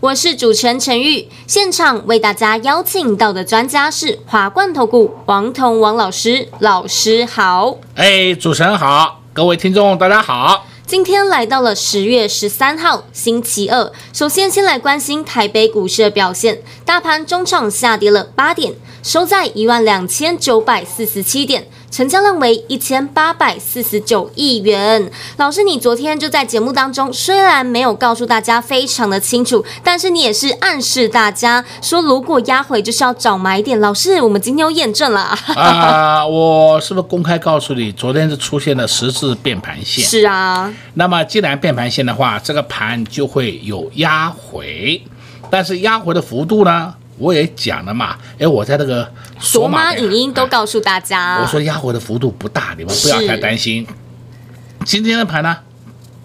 我是主持人陈玉。现场为大家邀请到的专家是华冠投顾王彤王老师，老师好。哎，主持人好，各位听众大家好。今天来到了十月十三号星期二，首先先来关心台北股市的表现，大盘中场下跌了八点，收在一万两千九百四十七点。成交量为一千八百四十九亿元。老师，你昨天就在节目当中，虽然没有告诉大家非常的清楚，但是你也是暗示大家说，如果压回就是要找买点。老师，我们今天又验证了啊！我是不是公开告诉你，昨天是出现了十字变盘线？是啊。那么既然变盘线的话，这个盘就会有压回，但是压回的幅度呢？我也讲了嘛，哎，我在那个索马影音都告诉大家，啊，我说压回的幅度不大，你们不要太担心。今天的盘呢，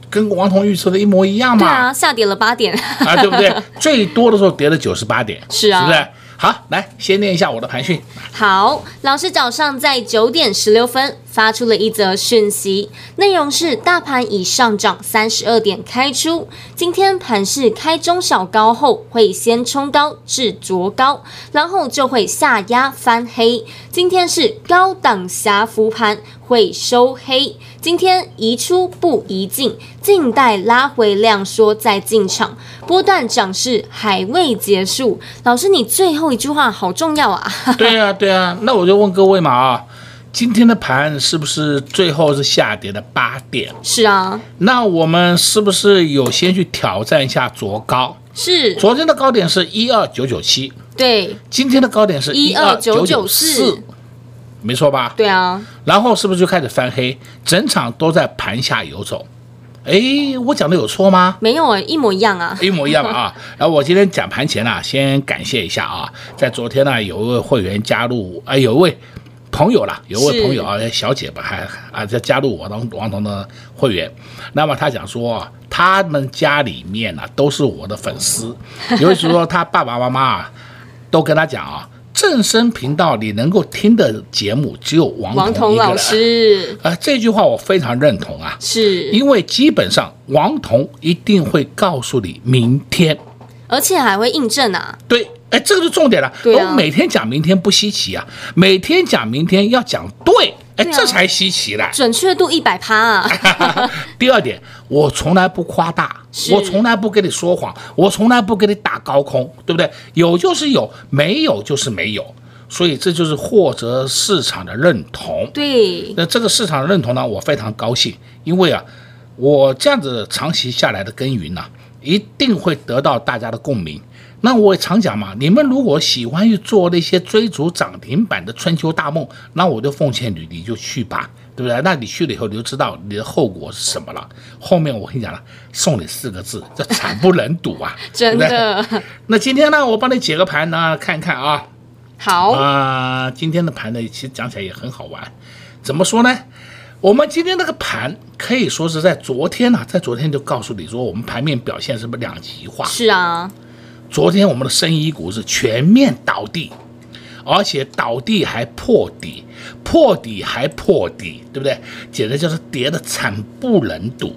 跟王彤预测的一模一样嘛？对啊，下跌了八点啊，对不对？最多的时候跌了九十八点，是啊，是不是？好，来先念一下我的盘讯。好，老师早上在九点十六分发出了一则讯息，内容是大盘已上涨三十二点开出，今天盘是开中小高后会先冲高至卓高，然后就会下压翻黑。今天是高档狭幅盘。会收黑，今天宜出不宜进，静待拉回量缩再进场。波段涨势还未结束，老师，你最后一句话好重要啊！对啊，对啊，那我就问各位嘛啊，今天的盘是不是最后是下跌的八点？是啊，那我们是不是有先去挑战一下昨高？是，昨天的高点是一二九九七，对，今天的高点是一二九九四。没错吧？对啊，然后是不是就开始翻黑？整场都在盘下游走。哎，我讲的有错吗？没有啊，一模一样啊，一模一样啊。然后我今天讲盘前呢、啊，先感谢一下啊，在昨天呢，有一位会员加入，哎，有一位朋友啦，有位朋友啊，小姐吧，还啊在加入我当王彤的会员。那么他讲说，他们家里面呢、啊、都是我的粉丝，尤其是说他爸爸妈妈啊，都跟他讲啊。正声频道里能够听的节目只有王王彤老师，呃，这句话我非常认同啊，是。因为基本上王彤一定会告诉你明天，而且还会印证啊。对，哎，这个是重点了。我每天讲明天不稀奇啊，每天讲明天要讲对。哎，这才稀奇了，准确度一百趴啊！第二点，我从来不夸大，我从来不跟你说谎，我从来不给你打高空，对不对？有就是有，没有就是没有，所以这就是获得市场的认同。对，那这个市场的认同呢，我非常高兴，因为啊，我这样子长期下来的耕耘呢，一定会得到大家的共鸣。那我也常讲嘛，你们如果喜欢去做那些追逐涨停板的春秋大梦，那我就奉劝你，你就去吧，对不对？那你去了以后，你就知道你的后果是什么了。后面我跟你讲了，送你四个字，叫惨不忍睹啊！真的。那今天呢，我帮你解个盘呢，看看啊。好啊、呃，今天的盘呢，其实讲起来也很好玩。怎么说呢？我们今天那个盘可以说是在昨天呢、啊，在昨天就告诉你说，我们盘面表现是不是两极化？是啊。昨天我们的生医股是全面倒地，而且倒地还破底，破底还破底，对不对？简直就是跌得惨不忍睹。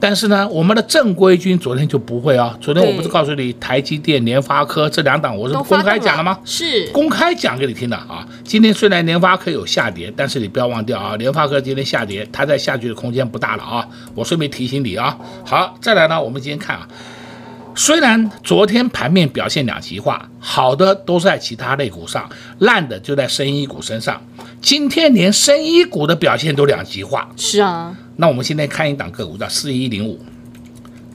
但是呢，我们的正规军昨天就不会啊。昨天我不是告诉你台积电、联发科这两档，我是公开讲了吗？是公开讲给你听的啊。今天虽然联发科有下跌，但是你不要忘掉啊，联发科今天下跌，它在下去的空间不大了啊。我顺便提醒你啊。好，再来呢，我们今天看啊。虽然昨天盘面表现两极化，好的都在其他类股上，烂的就在生医股身上。今天连生医股的表现都两极化。是啊，那我们现在看一档个股叫四一零五，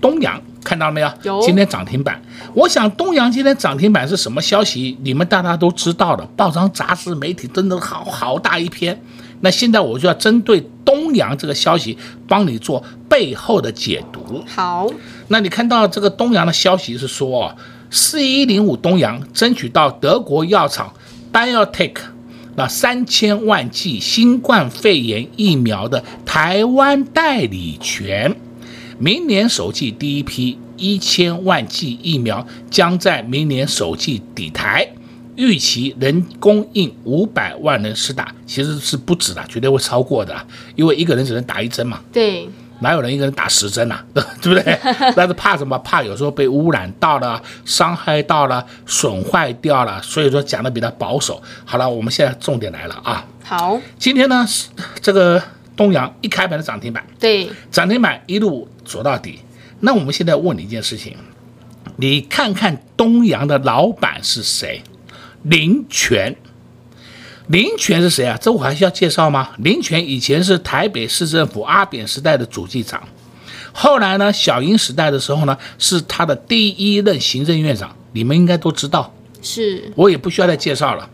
东阳看到了没有？有。今天涨停板。我想东阳今天涨停板是什么消息？你们大家都知道的，报章、杂志、媒体真的好好大一篇。那现在我就要针对东阳这个消息，帮你做背后的解读。好，那你看到这个东阳的消息是说，四一零五东阳争取到德国药厂 BioNTech 那三千万剂新冠肺炎疫苗的台湾代理权，明年首季第一批一千万剂疫苗将在明年首季抵台。预期能供应五百万人施打，其实是不止的，绝对会超过的，因为一个人只能打一针嘛。对，哪有人一个人打十针呐、啊？对不对？但是怕什么？怕有时候被污染到了，伤害到了，损坏掉了，所以说讲的比较保守。好了，我们现在重点来了啊。好，今天呢，这个东阳一开盘的涨停板，对，涨停板一路走到底。那我们现在问你一件事情，你看看东阳的老板是谁？林权，林权是谁啊？这我还需要介绍吗？林权以前是台北市政府阿扁时代的主计长，后来呢，小英时代的时候呢，是他的第一任行政院长，你们应该都知道，是我也不需要再介绍了。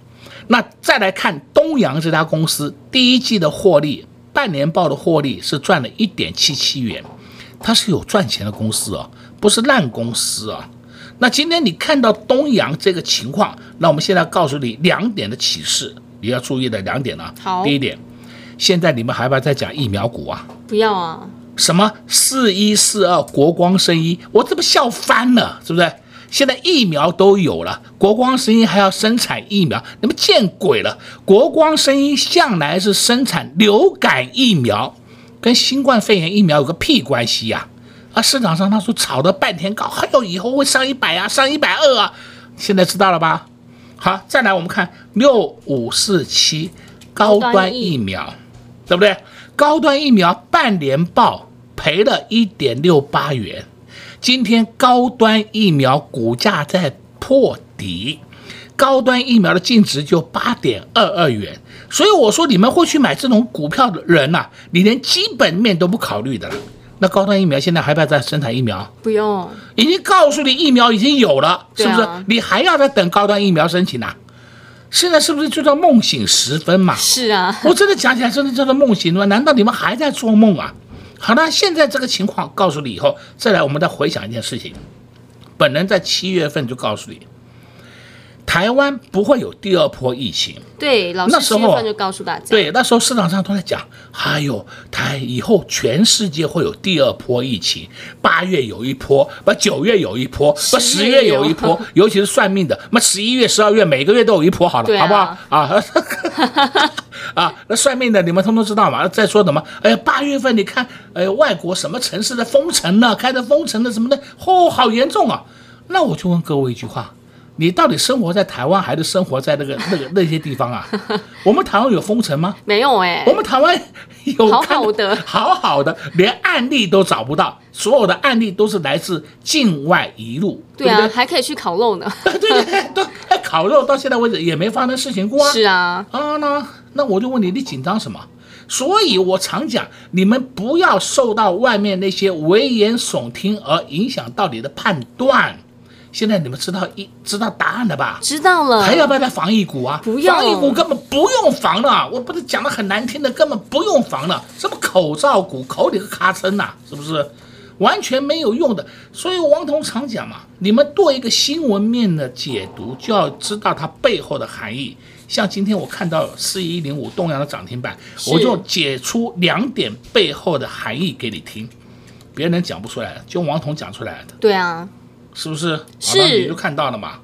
那再来看东阳这家公司，第一季的获利，半年报的获利是赚了一点七七元，它是有赚钱的公司哦，不是烂公司啊。那今天你看到东阳这个情况，那我们现在告诉你两点的启示，你要注意的两点啊。好，第一点，现在你们还要不要再讲疫苗股啊？不要啊。什么四一四二国光生医，我这不笑翻了，是不是？现在疫苗都有了，国光生医还要生产疫苗，你们见鬼了！国光生医向来是生产流感疫苗，跟新冠肺炎疫苗有个屁关系呀、啊？啊，市场上他说炒了半天高，还有以后会上一百啊，上一百二啊，现在知道了吧？好，再来我们看六五四七高端疫苗，对不对？高端疫苗半年报赔了一点六八元，今天高端疫苗股价在破底，高端疫苗的净值就八点二二元，所以我说你们会去买这种股票的人呐、啊，你连基本面都不考虑的了。那高端疫苗现在还不要再生产疫苗？不用，已经告诉你疫苗已经有了，是不是？啊、你还要再等高端疫苗申请啊？现在是不是就叫梦醒时分嘛？是啊，我真的讲起来真的叫做梦醒吗？难道你们还在做梦啊？好了，现在这个情况告诉你以后，再来我们再回想一件事情。本人在七月份就告诉你。台湾不会有第二波疫情，对，老师七月份就告诉大家，对，那时候市场上都在讲，还有台以后全世界会有第二波疫情，八月有一波，不九月有一波，不十月有一波，尤其是算命的，那十一月、十二月每个月都有一波，好了，啊、好不好？啊，啊，那算命的你们通通知道嘛？再说什么？哎呀，八月份你看，哎，外国什么城市的封城呢？开的封城的什么的，哦，好严重啊！那我就问各位一句话。你到底生活在台湾还是生活在那个 那个那些地方啊？我们台湾有封城吗？没有哎、欸。我们台湾有好好的，好好的，连案例都找不到，所有的案例都是来自境外移入。对啊，对对还可以去烤肉呢。对对对，都烤肉到现在为止也没发生事情过啊。是啊。啊，那那我就问你，你紧张什么？所以我常讲，你们不要受到外面那些危言耸听而影响到你的判断。现在你们知道一知道答案了吧？知道了，还要不要再防疫股啊？不要，防疫股根本不用防了。我不是讲的很难听的，根本不用防了。什么口罩股，口里个咔嚓呐，是不是？完全没有用的。所以王彤常讲嘛，你们做一个新闻面的解读，就要知道它背后的含义。像今天我看到四一零五东阳的涨停板，我就解出两点背后的含义给你听，别人讲不出来的，就王彤讲出来的。对啊。是不是？是，那你就看到了嘛。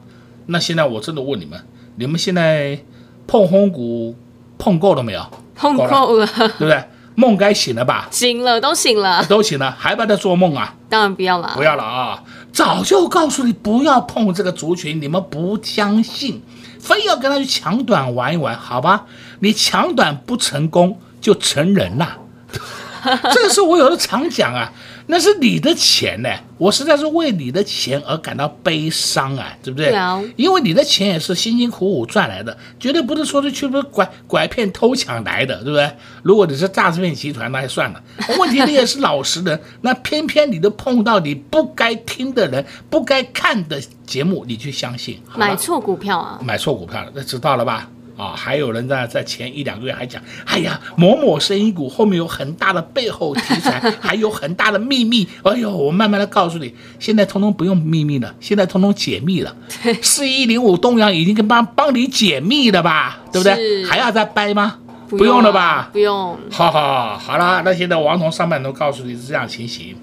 那现在我真的问你们，你们现在碰红股碰够了没有？碰够了，对不对？梦该醒了吧？醒了，都醒了，都醒了，还不要再做梦啊？当然不要了，不要了啊！早就告诉你不要碰这个族群，你们不相信，非要跟他去抢短玩一玩，好吧？你抢短不成功就成人了，这个是我有的常讲啊。那是你的钱呢，我实在是为你的钱而感到悲伤啊，对不对？对啊，因为你的钱也是辛辛苦苦赚来的，绝对不是说是去不拐拐骗偷抢来的，对不对？如果你是诈骗集团，那还算了。问题你也是老实人，那偏偏你都碰到你不该听的人、不该看的节目，你去相信，买错股票啊？买错股票了，那知道了吧？啊，还有人在在前一两个月还讲，哎呀，某某生意股后面有很大的背后题材，还有很大的秘密。哎呦，我慢慢的告诉你，现在通通不用秘密了，现在通通解密了。四一零五东阳已经跟帮帮你解密了吧，对不对？还要再掰吗？不用，啊、不用了吧？不用。好好好了，那现在王彤上半段告诉你是这样情形。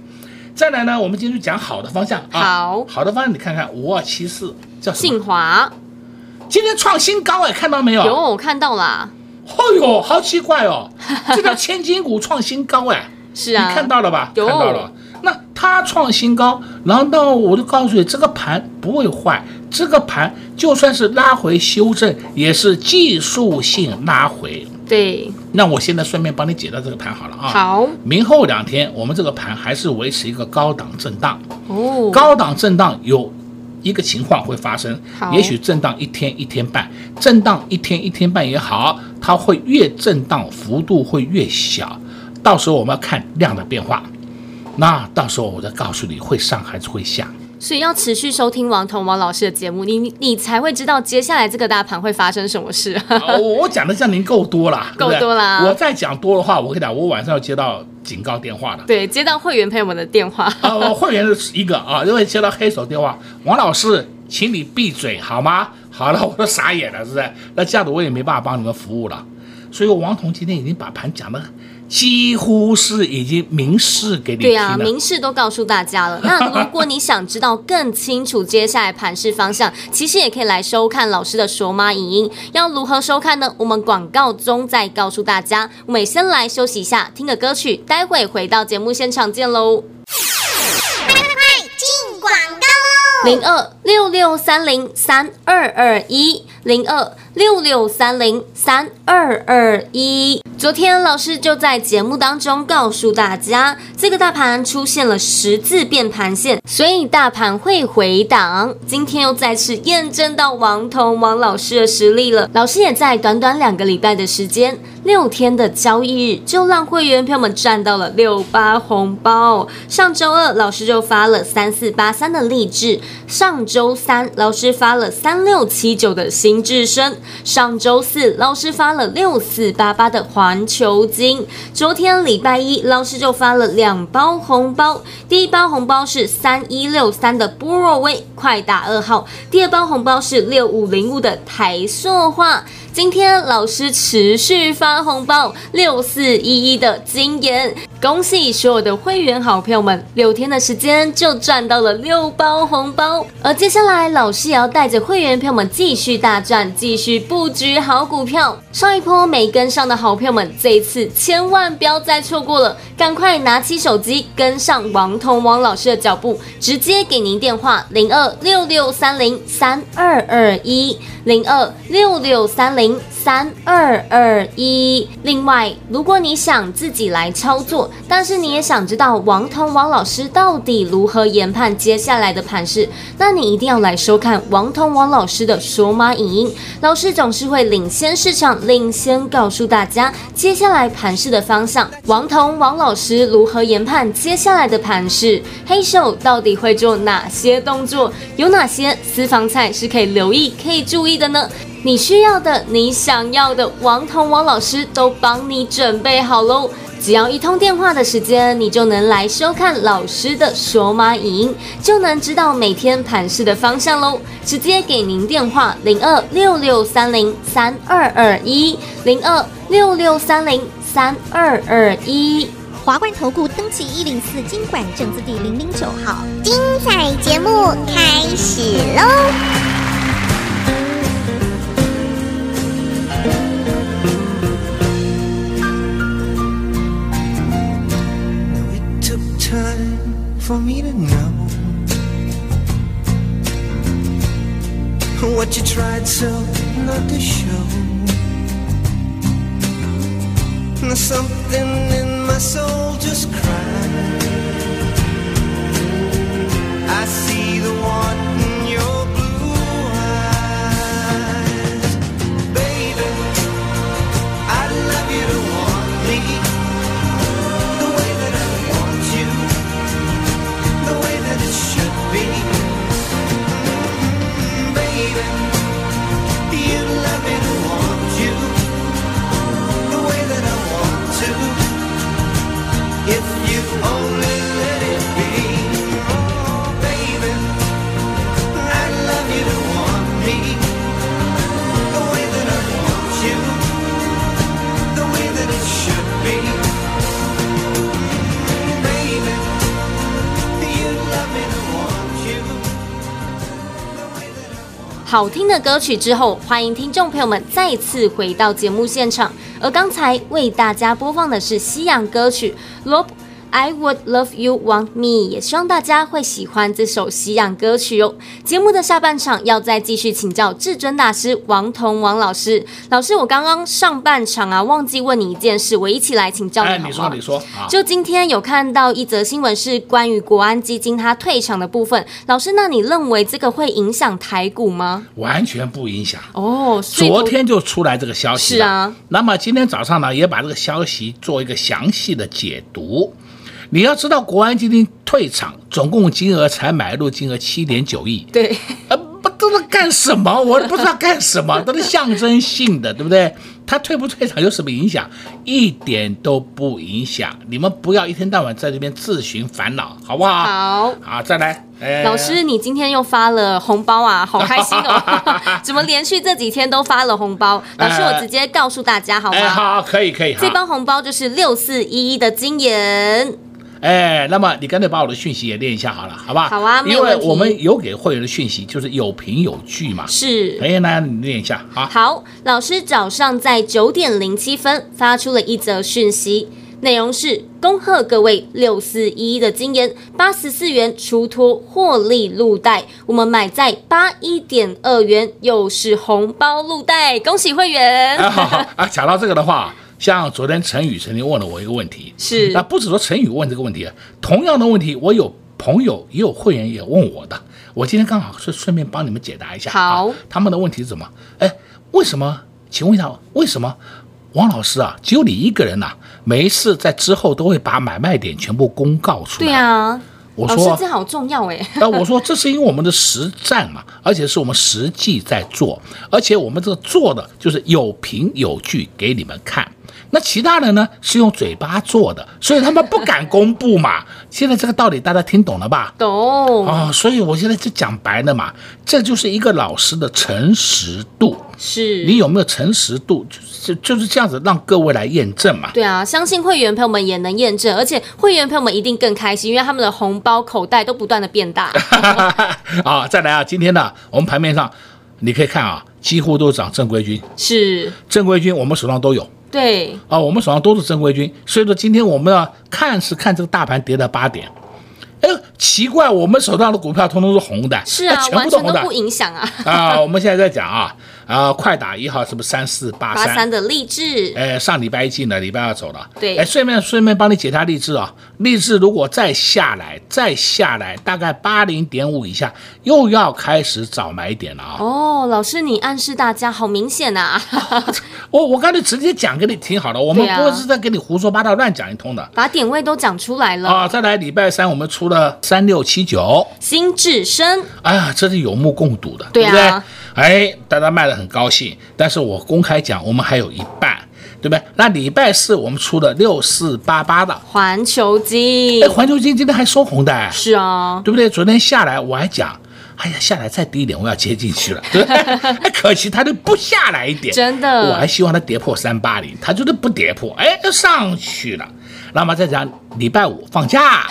再来呢，我们继续讲好的方向啊。好，好的方向，你看看五二七四叫什么？信驊。今天创新高哎，看到没有？有，我看到了。哦呦，好奇怪哦，这叫千金股创新高哎。是啊。你看到了吧？有。看到了。那它创新高，难道我就告诉你，这个盘不会坏，这个盘就算是拉回修正，也是技术性拉回。对，那我现在顺便帮你解到这个盘好了啊。好，明后两天我们这个盘还是维持一个高档震荡。哦，高档震荡有一个情况会发生，也许震荡一天一天半，震荡一天一天半也好，它会越震荡幅度会越小，到时候我们要看量的变化，那到时候我再告诉你会上还是会下。所以要持续收听王彤王老师的节目，你你才会知道接下来这个大盘会发生什么事。我我讲的像您够多了，够多啦。我再讲多的话，我跟你讲，我晚上要接到警告电话的。对，接到会员朋友们的电话。啊，我会员是一个啊，因为接到黑手电话，王老师，请你闭嘴好吗？好了，我都傻眼了，是不是？那这样子我也没办法帮你们服务了。所以王彤今天已经把盘讲的。几乎是已经明示给你听。对啊，明示都告诉大家了。那如果你想知道更清楚接下来盘势方向，其实也可以来收看老师的索马影音。要如何收看呢？我们广告中再告诉大家。我们先来休息一下，听个歌曲，待会回到节目现场见喽。快快快，进广告喽！零二六六三零三二二一零二六六三零三二二一。昨天老师就在节目当中告诉大家，这个大盘出现了十字变盘线，所以大盘会回档。今天又再次验证到王彤王老师的实力了。老师也在短短两个礼拜的时间，六天的交易日，就让会员朋友们赚到了六八红包。上周二老师就发了三四八三的励志，上周三老师发了三六七九的新智深，上周四老师发了六四八八的。环球金，昨天礼拜一，老师就发了两包红包。第一包红包是三一六三的波若威快打二号，第二包红包是六五零五的台塑化。今天老师持续发红包，六四一一的晶炎，恭喜所有的会员好朋友们，六天的时间就赚到了六包红包。而接下来老师也要带着会员朋友们继续大赚，继续布局好股票。上一波没跟上的好朋友们，这一次千万不要再错过了，赶快拿起手机跟上王彤王老师的脚步，直接给您电话零二六六三零三二二一零二六六三零。三二二一。另外，如果你想自己来操作，但是你也想知道王彤王老师到底如何研判接下来的盘势，那你一定要来收看王彤王老师的索马影音。老师总是会领先市场，领先告诉大家接下来盘市的方向。王彤王老师如何研判接下来的盘市？黑手到底会做哪些动作？有哪些私房菜是可以留意、可以注意的呢？你需要的，你想要的，王彤王老师都帮你准备好喽！只要一通电话的时间，你就能来收看老师的索马影音，就能知道每天盘势的方向喽。直接给您电话零二六六三零三二二一零二六六三零三二二一。华冠投顾登记一零四金管证字第零零九号，精彩节目开始喽！know what you tried so not to show. There's something in my soul just cried. I see. 好听的歌曲之后，欢迎听众朋友们再次回到节目现场。而刚才为大家播放的是西洋歌曲《Love》。I would love you want me，也希望大家会喜欢这首西洋歌曲哦。节目的下半场要再继续请教至尊大师王彤王老师。老师，我刚刚上半场啊忘记问你一件事，我一起来请教你好吗？哎，你说，你说。就今天有看到一则新闻，是关于国安基金它退场的部分。老师，那你认为这个会影响台股吗？完全不影响哦。昨天就出来这个消息。是啊。那么今天早上呢，也把这个消息做一个详细的解读。你要知道，国安基金退场，总共金额才买入金额七点九亿。对，呃，不都是干什么？我都不知道干什么，都是象征性的，对不对？他退不退场有什么影响？一点都不影响。你们不要一天到晚在这边自寻烦恼，好不好？好，好，再来。哎，老师，你今天又发了红包啊，好开心哦！怎么连续这几天都发了红包？老师，我直接告诉大家好吗？哎，好，可以，可以。这包红包就是六四一一的金言。哎，那么你干脆把我的讯息也念一下好了，好吧？好啊，因为我们有给会员的讯息就是有凭有据嘛。是。哎，那你念一下啊。好，老师早上在九点零七分发出了一则讯息，内容是：恭贺各位六四一一的金言八十四元出脱获利路袋，我们买在八一点二元，又是红包路袋，恭喜会员。啊，好好啊，讲到这个的话。像昨天陈宇曾经问了我一个问题，是那不止说陈宇问这个问题，同样的问题我有朋友也有会员也问我的，我今天刚好是顺便帮你们解答一下。好，啊，他们的问题是什么？哎，为什么？请问一下，为什么王老师啊，只有你一个人呐，啊，每一次在之后都会把买卖点全部公告出来？对啊，我说这好重要哎。那我说这是因为我们的实战嘛，而且是我们实际在做，而且我们这个做的就是有凭有据给你们看。那其他人呢，是用嘴巴做的，所以他们不敢公布嘛。现在这个道理大家听懂了吧？懂啊、哦，所以我现在就讲白了嘛，这就是一个老师的诚实度。是你有没有诚实度，就就是这样子让各位来验证嘛。对啊，相信会员朋友们也能验证，而且会员朋友们一定更开心，因为他们的红包口袋都不断的变大。啊，再来啊，今天呢，我们盘面上你可以看啊，几乎都涨正规军，是正规军，我们手上都有。对啊、哦，我们手上都是正规军，所以说今天我们要看是看这个大盘跌了八点，哎，奇怪，我们手上的股票通通是红的，是啊，全部都红的，完全都不影响啊。啊，我们现在在讲啊。啊，快打一号是不是三四八三？八三的励志，哎，上礼拜一进了，礼拜二走了。对，哎，顺便顺便帮你解一下励志啊，励志如果再下来，再下来，大概八零点五以下，又要开始找买点了啊。哦，老师，你暗示大家好明显呐、啊。我我刚才直接讲给你听好了，我们不会是在给你胡说八道乱讲一通的。把点位都讲出来了啊，再来礼拜三我们出了三六七九，新智深。哎呀，这是有目共睹的，对啊。对不对？哎，大家卖的很高兴，但是我公开讲，我们还有一半，对不对？那礼拜四我们出的六四八八的环球金，哎，环球金今天还收红的，是啊，对不对？昨天下来我还讲，哎呀，下来再低一点，我要接进去了，对不对？哎，可惜它就不下来一点，真的，我还希望它跌破三八零，它就是不跌破，哎，就上去了。那么再讲礼拜五放假，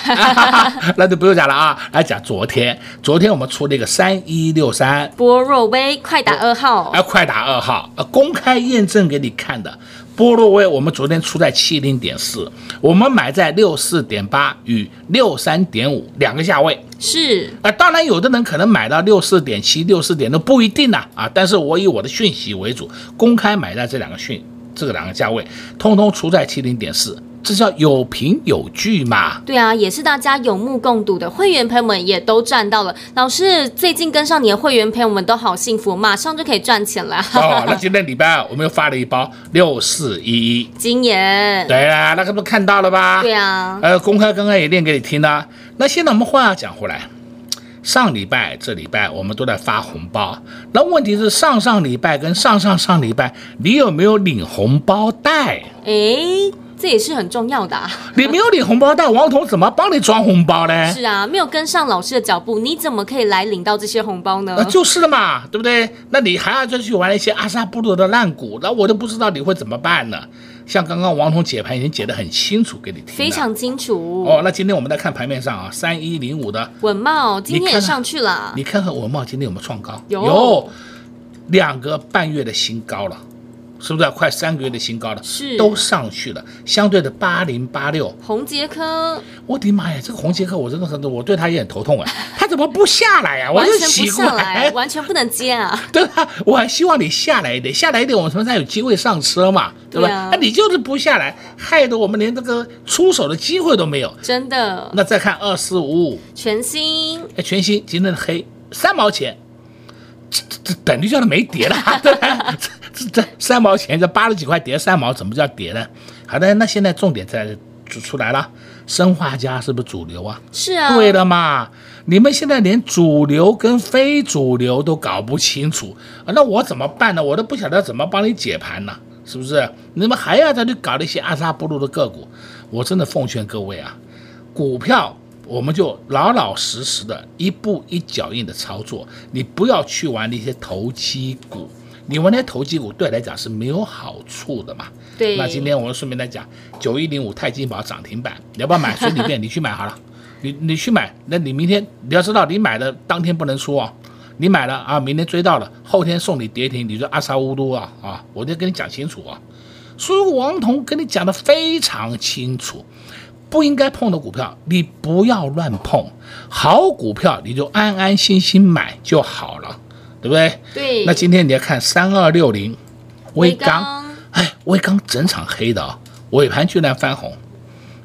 那就不用讲了啊。来讲昨天，昨天我们出了一个三一六三波若威快打二号，哎，快打二号，呃，公开验证给你看的。波若威我们昨天出在七零点四，我们买在六四点八与六三点五两个价位。是啊，当然有的人可能买到六四点七、六四点都不一定呢啊。但是我以我的讯息为主，公开买在这两个讯这个两个价位，通通出在七零点四。这叫有凭有据嘛？对啊，也是大家有目共睹的，会员朋友们也都赚到了。老师最近跟上你的会员朋友们都好幸福，马上就可以赚钱了。哦，那今天礼拜二我们又发了一包六四一一金言。对啊，那个不看到了吧？对啊。呃，公开刚刚也念给你听了。那现在我们话讲回来，上礼拜、这礼拜我们都在发红包，那问题是上上礼拜跟上上上礼拜，你有没有领红包袋？诶。这也是很重要的啊！你没有领红包袋，王彤怎么帮你装红包呢？是啊，没有跟上老师的脚步，你怎么可以来领到这些红包呢？那就是了嘛，对不对？那你还要再去玩一些阿萨布鲁的烂股，那我都不知道你会怎么办呢？像刚刚王彤解盘已经解得很清楚给你听，非常清楚。哦，那今天我们来看盘面上啊，三一零五的稳茂今天也上去了，你看看稳茂今天有没有创高？有，有两个半月的新高了。是不是快三个月的新高了？是，都上去了。相对的八零八六，红杰科，我的妈呀，这个红杰科我真的很，我对他也很头痛啊。他怎么不下来呀、啊？完全不下来，完全不能接啊。对啊，我还希望你下来一点，下来一点，我们才有机会上车嘛？对吧？那、啊啊、你就是不下来，害得我们连这个出手的机会都没有。真的。那再看二四五五，全新，哎，全新今天的黑三毛钱。这这等于叫它没跌了，对吧？这这三毛钱，这八十几块跌三毛，怎么叫跌呢？好的，那现在重点在就出来了，生化家是不是主流啊？是啊。对的嘛，你们现在连主流跟非主流都搞不清楚，那我怎么办呢？我都不晓得怎么帮你解盘呢，是不是？你们还要再去搞那些阿萨布鲁的个股？我真的奉劝各位啊，股票。我们就老老实实的一步一脚印的操作，你不要去玩那些投机股，你玩那些投机股对来讲是没有好处的嘛。对。那今天我们顺便来讲，九一零五泰金宝涨停板，你要不要买？随你便，你去买好了。你你去买，那你明天你要知道，你买的当天不能出啊。你买了啊，明天追到了，后天送你跌停，你说阿萨乌都啊啊，我就跟你讲清楚啊。所以王彤跟你讲的非常清楚。不应该碰的股票，你不要乱碰。好股票，你就安安心心买就好了，对不对？对。那今天你要看三二六零，威刚，哎，威刚整场黑的啊，尾盘居然翻红，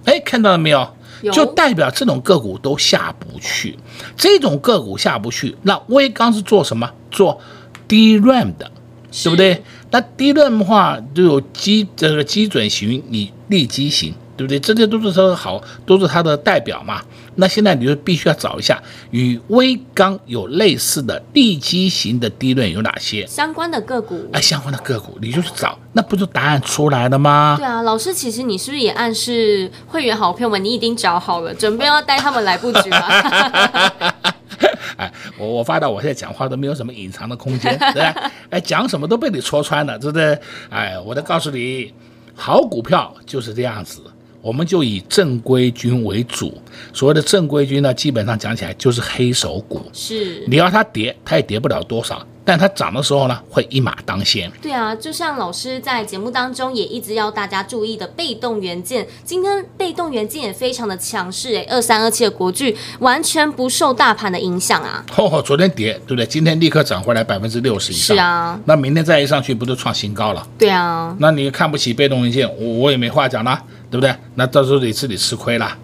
哎，看到了没有？有。就代表这种个股都下不去，这种个股下不去。那威刚是做什么？做 DRAM 的，对不对？那 DRAM 的话就有基这个基准型，你立基型。对不对？这些都是说好，都是它的代表嘛。那现在你就必须要找一下与威刚有类似的利基型的 DRAM 有哪些相关的个股？哎，相关的个股，你就去找，那不就答案出来了吗？对啊，老师，其实你是不是也暗示会员好朋友们，你已经找好了，准备要带他们来布局了？哎，我我发到我现在讲话都没有什么隐藏的空间，对吧？哎，讲什么都被你戳穿了，对不对？哎，我都告诉你，好股票就是这样子。我们就以正规军为主，所谓的正规军呢，基本上讲起来就是黑手股。是，你要它跌，它也跌不了多少，但它涨的时候呢，会一马当先。对啊，就像老师在节目当中也一直要大家注意的被动元件，今天被动元件也非常的强势诶，二三二七的国巨完全不受大盘的影响啊。哦，昨天跌，对不对？今天立刻涨回来百分之六十以上。是啊，那明天再一上去，不就创新高了？对啊，那你看不起被动元件，我我也没话讲了。对不对？那到时候你自己吃亏了。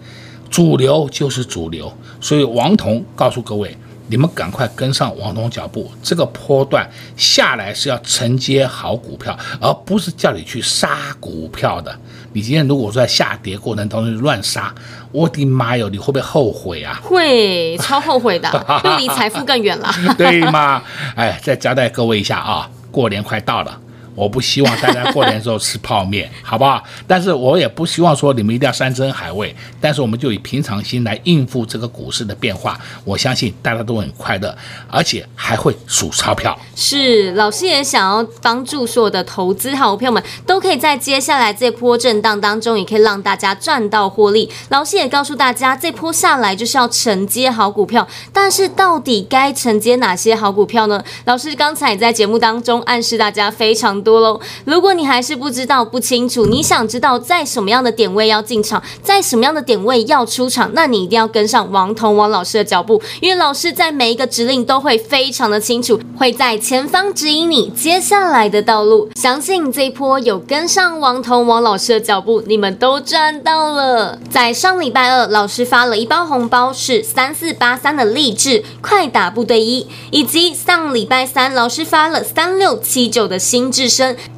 主流就是主流，所以王彤告诉各位，你们赶快跟上王彤脚步。这个波段下来是要承接好股票，而不是叫你去杀股票的。你今天如果说在下跌过程当中乱杀，我的妈哟，你会不会后悔啊？会，超后悔的，会离财富更远了。对吗？哎，再交代各位一下啊，过年快到了。我不希望大家过年的时候吃泡面，好不好？但是我也不希望说你们一定要山珍海味。但是我们就以平常心来应付这个股市的变化，我相信大家都很快乐，而且还会数钞票。是，老师也想要帮助所有的投资好朋友们，都可以在接下来这波震荡当中，也可以让大家赚到获利。老师也告诉大家，这波下来就是要承接好股票，但是到底该承接哪些好股票呢？老师刚才在节目当中暗示大家非常多喽，如果你还是不知道、不清楚，你想知道在什么样的点位要进场，在什么样的点位要出场，那你一定要跟上王彤王老师的脚步，因为老师在每一个指令都会非常的清楚，会在前方指引你接下来的道路。相信这一波有跟上王彤王老师的脚步，你们都赚到了。在上礼拜二，老师发了一包红包，是三四八三的励志快打部队一，以及上礼拜三，老师发了三六七九的新智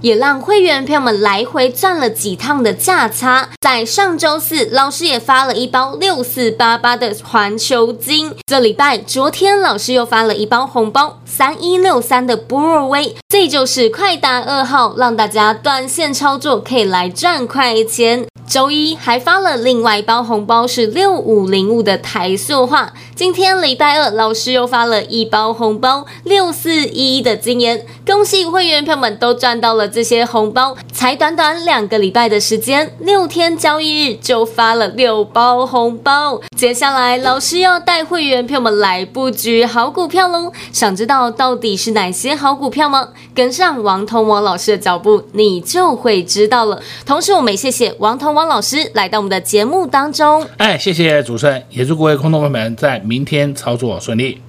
也让会员朋友们来回赚了几趟的价差。在上周四，老师也发了一包六四八八的环球金。这礼拜，昨天老师又发了一包红包，三一六三的波若威。这就是快打二号，让大家短线操作可以来赚快钱。周一还发了另外一包红包，是六五零五的台塑化。今天礼拜二，老师又发了一包红包，六四一一的晶炎。恭喜会员朋友们都赚到了这些红包，才短短两个礼拜的时间，六天交易日就发了六包红包。接下来，老师要带会员朋友们来布局好股票喽。想知道到底是哪些好股票吗？跟上王同王老师的脚步，你就会知道了。同时，我们也谢谢王同王老师来到我们的节目当中。哎，谢谢主持人，也祝各位空头朋友们在明天操作顺利。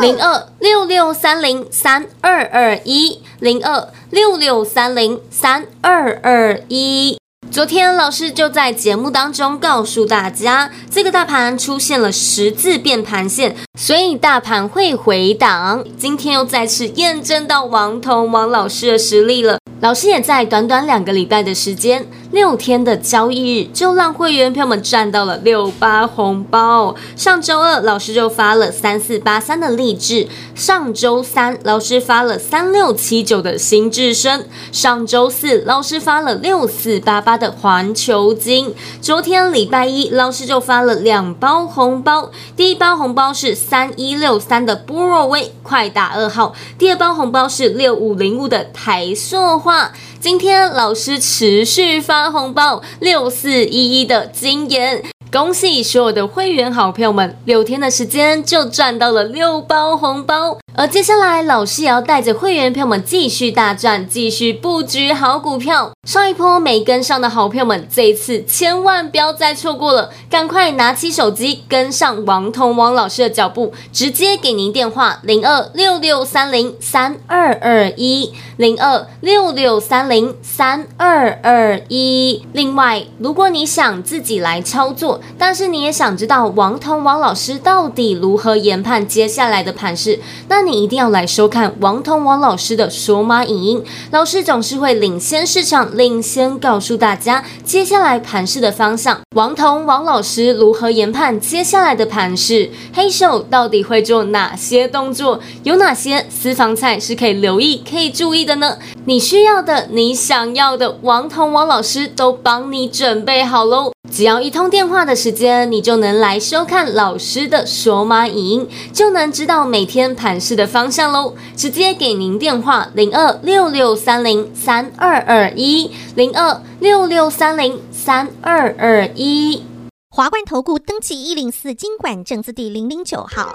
零二六六三零三二二一，零二六六三零三二二一。昨天老师就在节目当中告诉大家，这个大盘出现了十字变盘线，所以大盘会回档。今天又再次验证到王彤王老师的实力了。老师也在短短两个礼拜的时间，六天的交易日就让会员朋友们赚到了六八红包。上周二老师就发了三四八三的励志，上周三老师发了三六七九的新至升，上周四老师发了六四八八的环球金。昨天礼拜一老师就发了两包红包，第一包红包是三一六三的波若威快打二号，第二包红包是六五零五的台塑化。今天老师持续发红包，六四一一的金言。恭喜所有的会员好朋友们，六天的时间就赚到了六包红包。而接下来，老师也要带着会员朋友们继续大赚，继续布局好股票。上一波没跟上的好朋友们，这一次千万不要再错过了，赶快拿起手机跟上王彤王老师的脚步，直接给您电话零二六六三零三二二一零二六六三零三二二一。另外，如果你想自己来操作，但是你也想知道王彤王老师到底如何研判接下来的盘势？那你一定要来收看王彤王老师的索马影音。老师总是会领先市场，领先告诉大家接下来盘市的方向。王彤王老师如何研判接下来的盘市？黑手到底会做哪些动作？有哪些私房菜是可以留意、可以注意的呢？你需要的、你想要的，王彤王老师都帮你准备好喽。只要一通电话的时间，你就能来收看老师的索马影音，就能知道每天盘市的方向喽。直接给您电话零二六六三零三二二一零二六六三零三二二一。华冠投顾登记一零四经管证字第零零九号。